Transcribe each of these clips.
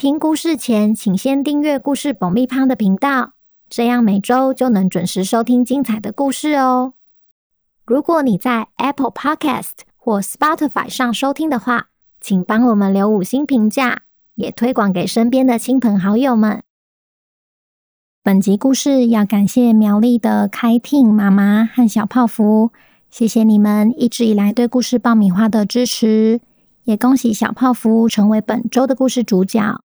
听故事前，请先订阅故事爆米花的频道，这样每周就能准时收听精彩的故事哦。如果你在 Apple Podcast 或 Spotify 上收听的话，请帮我们留五星评价，也推广给身边的亲朋好友们。本集故事要感谢苗栗的开听妈妈和小泡芙，谢谢你们一直以来对故事爆米花的支持，也恭喜小泡芙成为本周的故事主角。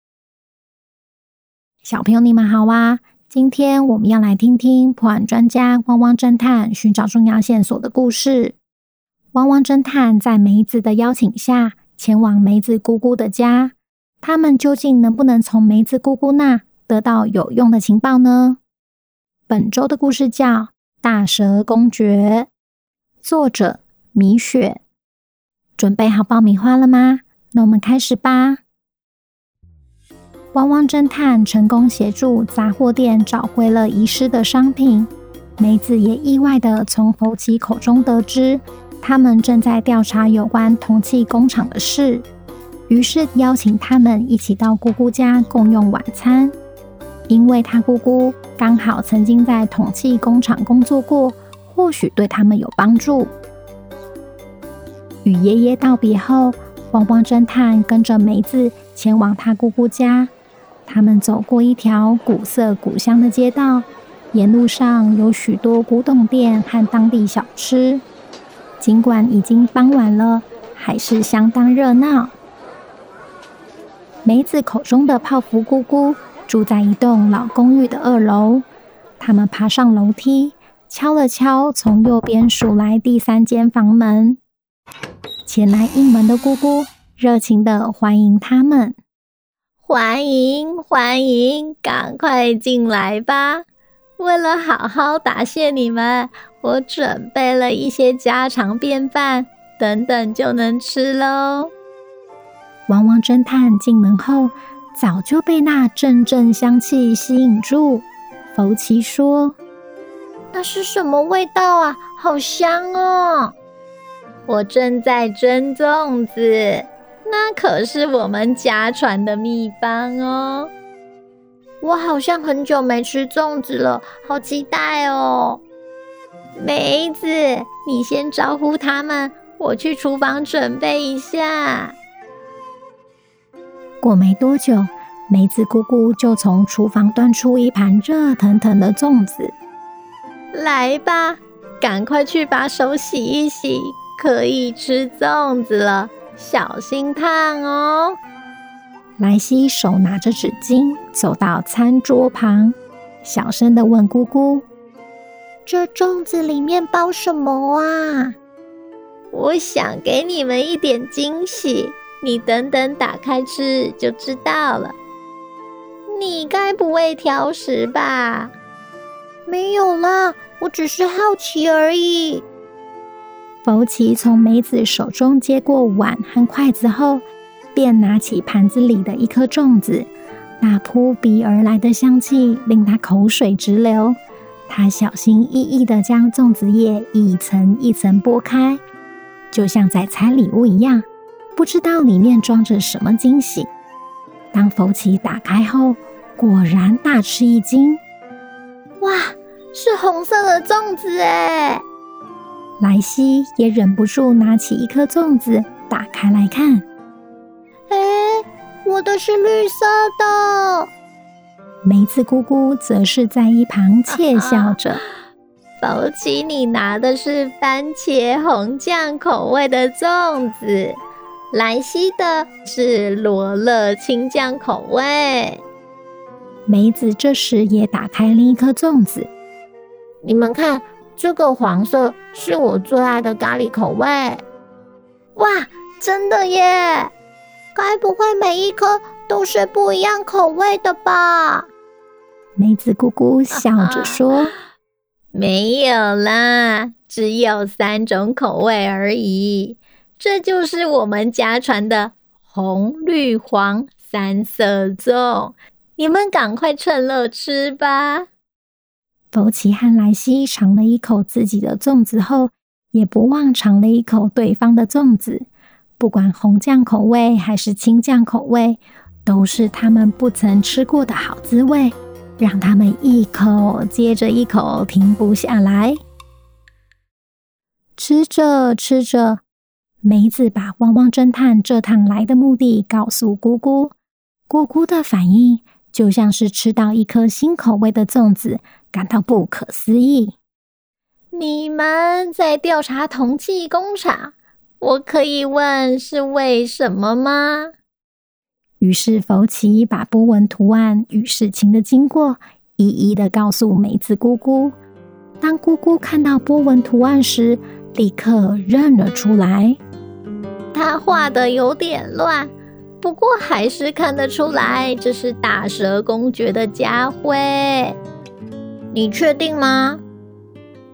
小朋友，你们好啊！今天我们要来听听破案专家汪汪侦探寻找重要线索的故事。汪汪侦探在梅子的邀请下前往梅子姑姑的家，他们究竟能不能从梅子姑姑那得到有用的情报呢？本周的故事叫《大蛇公爵》，作者米雪。准备好爆米花了吗？那我们开始吧。汪汪侦探成功协助杂货店找回了遗失的商品，梅子也意外的从佛奇口中得知，他们正在调查有关铜器工厂的事，于是邀请他们一起到姑姑家共用晚餐，因为他姑姑刚好曾经在铜器工厂工作过，或许对他们有帮助。与爷爷道别后，汪汪侦探跟着梅子前往他姑姑家。他们走过一条古色古香的街道，沿路上有许多古董店和当地小吃。尽管已经傍晚了，还是相当热闹。梅子口中的泡芙姑姑住在一栋老公寓的二楼。他们爬上楼梯，敲了敲从右边数来第三间房门。前来应门的姑姑热情的欢迎他们。欢迎欢迎，赶快进来吧！为了好好答谢你们，我准备了一些家常便饭，等等就能吃喽。汪汪侦探进门后，早就被那阵阵香气吸引住。福奇说：“那是什么味道啊？好香哦！我正在蒸粽子。”那可是我们家传的秘方哦！我好像很久没吃粽子了，好期待哦！梅子，你先招呼他们，我去厨房准备一下。过没多久，梅子姑姑就从厨房端出一盘热腾腾的粽子。来吧，赶快去把手洗一洗，可以吃粽子了。小心烫哦！莱西手拿着纸巾走到餐桌旁，小声的问姑姑：“这粽子里面包什么啊？”我想给你们一点惊喜，你等等打开吃就知道了。你该不会挑食吧？没有啦，我只是好奇而已。福奇从梅子手中接过碗和筷子后，便拿起盘子里的一颗粽子。那扑鼻而来的香气令他口水直流。他小心翼翼地将粽子叶一层一层剥开，就像在拆礼物一样，不知道里面装着什么惊喜。当福奇打开后，果然大吃一惊：“哇，是红色的粽子诶！”莱西也忍不住拿起一颗粽子，打开来看。哎，我的是绿色的。梅子姑姑则是在一旁窃 笑着。福奇，你拿的是番茄红酱口味的粽子，莱西的是罗勒青酱口味。梅子这时也打开另一颗粽子，你们看。这个黄色是我最爱的咖喱口味，哇，真的耶！该不会每一颗都是不一样口味的吧？梅子姑姑笑着说：“ 没有啦，只有三种口味而已。这就是我们家传的红、绿、黄三色粽。你们赶快趁热吃吧。”福奇和莱西尝了一口自己的粽子后，也不忘尝了一口对方的粽子。不管红酱口味还是青酱口味，都是他们不曾吃过的好滋味，让他们一口接着一口停不下来。吃着吃着，梅子把汪汪侦探这趟来的目的告诉姑姑，姑姑的反应就像是吃到一颗新口味的粽子，感到不可思议。你们在调查铜器工厂？我可以问是为什么吗？于是福奇把波纹图案与事情的经过一一的告诉梅子姑姑。当姑姑看到波纹图案时，立刻认了出来。他画的有点乱，不过还是看得出来这是大蛇公爵的家徽。你确定吗？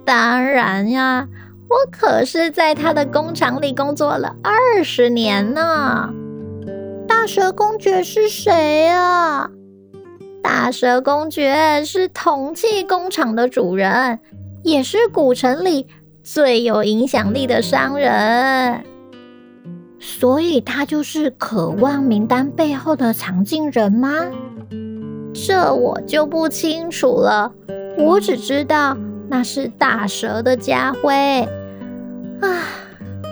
当然呀。我可是在他的工厂里工作了二十年呢。大蛇公爵是谁啊？大蛇公爵是铜器工厂的主人，也是古城里最有影响力的商人。所以，他就是渴望名单背后的藏镜人吗？这我就不清楚了。我只知道那是大蛇的家徽。啊，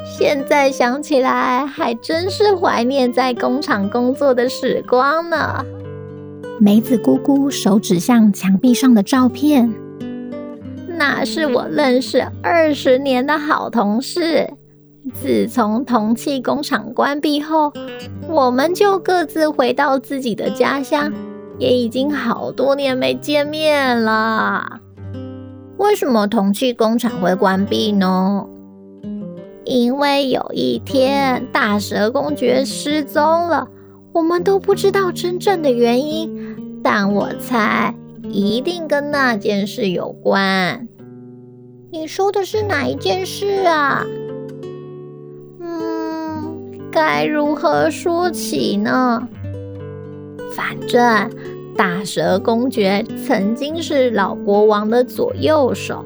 现在想起来还真是怀念在工厂工作的时光呢。梅子姑姑手指向墙壁上的照片，那是我认识二十年的好同事。自从铜器工厂关闭后，我们就各自回到自己的家乡，也已经好多年没见面了。为什么铜器工厂会关闭呢？因为有一天大蛇公爵失踪了，我们都不知道真正的原因，但我猜一定跟那件事有关。你说的是哪一件事啊？嗯，该如何说起呢？反正大蛇公爵曾经是老国王的左右手。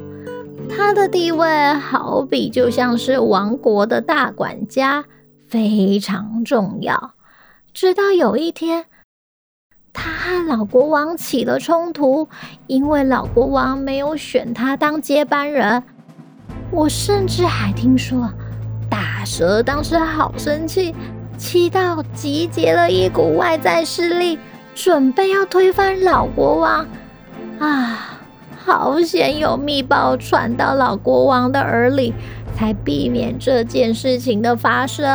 他的地位好比就像是王国的大管家，非常重要。直到有一天，他和老国王起了冲突，因为老国王没有选他当接班人。我甚至还听说，大蛇当时好生气，气到集结了一股外在势力，准备要推翻老国王。啊！好险有密报传到老国王的耳里，才避免这件事情的发生。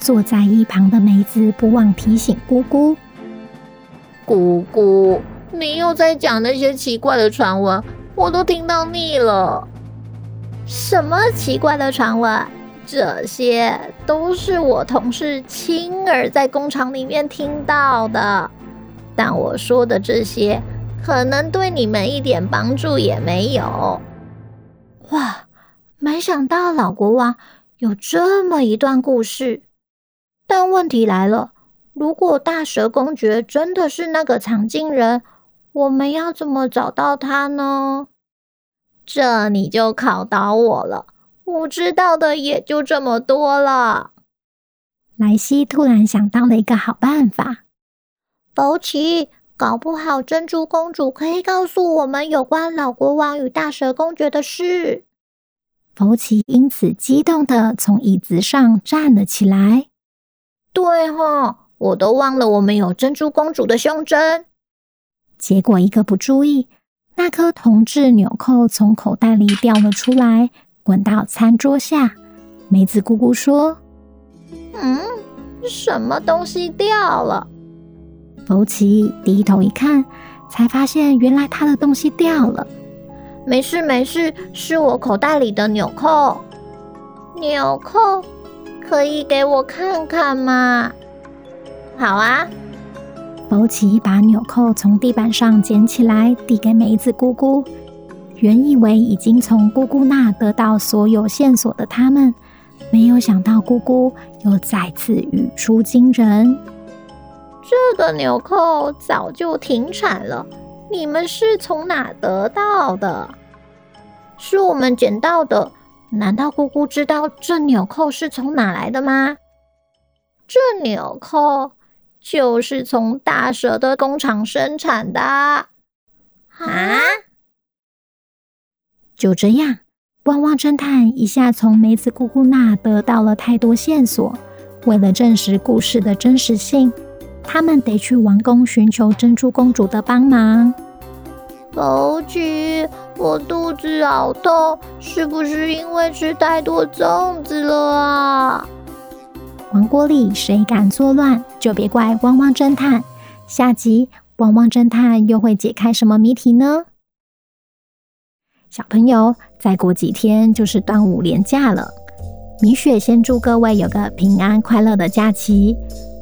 坐在一旁的梅子不忘提醒姑姑：“姑姑，你又在讲那些奇怪的传闻，我都听到腻了。什么奇怪的传闻？这些都是我同事亲耳在工厂里面听到的。但我说的这些。”可能对你们一点帮助也没有。哇，没想到老国王有这么一段故事。但问题来了，如果大蛇公爵真的是那个藏镜人，我们要怎么找到他呢？这你就考倒我了，我知道的也就这么多了。莱西突然想到了一个好办法，福奇。搞不好珍珠公主可以告诉我们有关老国王与大蛇公爵的事。福奇因此激动的从椅子上站了起来。对哈，我都忘了我们有珍珠公主的胸针。结果一个不注意，那颗铜制纽扣从口袋里掉了出来，滚到餐桌下。梅子姑姑说：“嗯，什么东西掉了？”福奇低头一看，才发现原来他的东西掉了。没事没事，是我口袋里的纽扣。纽扣，可以给我看看吗？好啊。福奇把纽扣从地板上捡起来，递给梅子姑姑。原以为已经从姑姑那得到所有线索的他们，没有想到姑姑又再次语出惊人：“这个纽扣早就停产了，你们是从哪得到的？是我们捡到的。难道姑姑知道这纽扣是从哪来的吗？这纽扣就是从大蛇的工厂生产的啊！”就这样，汪汪侦探一下从梅子姑姑那得到了太多线索。为了证实故事的真实性，他们得去王宫寻求珍珠公主的帮忙。枸杞，我肚子好痛，是不是因为吃太多粽子了啊？王国里谁敢作乱，就别怪汪汪侦探。下集汪汪侦探又会解开什么谜题呢？小朋友，再过几天就是端午连假了。米雪先祝各位有个平安快乐的假期。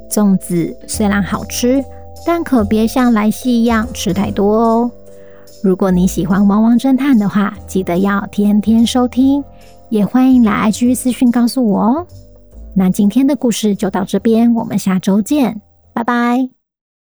粽子虽然好吃，但可别像来西一样吃太多哦。如果你喜欢汪汪侦探的话，记得要天天收听，也欢迎来 IG 私讯告诉我哦。那今天的故事就到这边，我们下周见，拜拜。